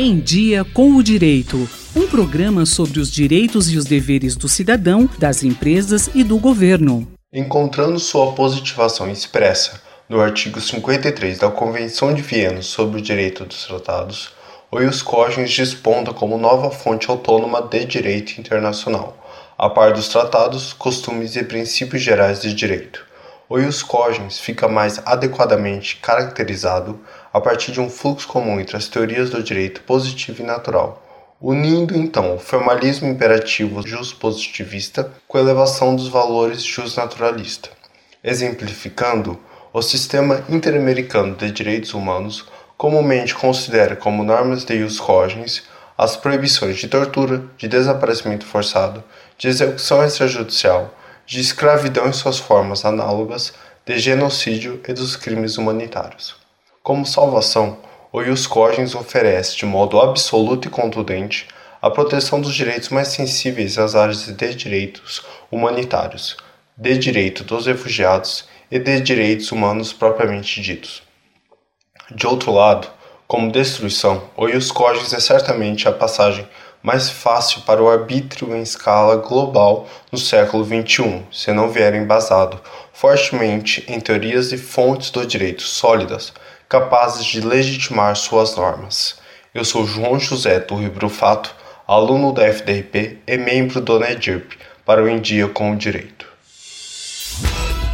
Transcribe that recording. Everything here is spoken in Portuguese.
Em Dia com o Direito. Um programa sobre os direitos e os deveres do cidadão, das empresas e do governo. Encontrando sua positivação expressa no artigo 53 da Convenção de Viena sobre o Direito dos Tratados, o Ius Cogens desponta como nova fonte autônoma de direito internacional, a par dos tratados, costumes e princípios gerais de direito. O Ius Cogens fica mais adequadamente caracterizado a partir de um fluxo comum entre as teorias do direito positivo e natural, unindo então o formalismo imperativo positivista com a elevação dos valores naturalista, exemplificando o sistema interamericano de direitos humanos comumente considera como normas de ius cogens as proibições de tortura, de desaparecimento forçado, de execução extrajudicial, de escravidão em suas formas análogas, de genocídio e dos crimes humanitários. Como salvação, o Ius Cogens oferece de modo absoluto e contundente a proteção dos direitos mais sensíveis às áreas de direitos humanitários, de direito dos refugiados e de direitos humanos propriamente ditos. De outro lado, como destruição, o Ius Cogens é certamente a passagem mais fácil para o arbítrio em escala global no século XXI, se não vier embasado fortemente em teorias e fontes do direito sólidas, capazes de legitimar suas normas. Eu sou João José Torre Brufato, aluno da FDRP e membro do NEDIRP para o Em Dia com o Direito.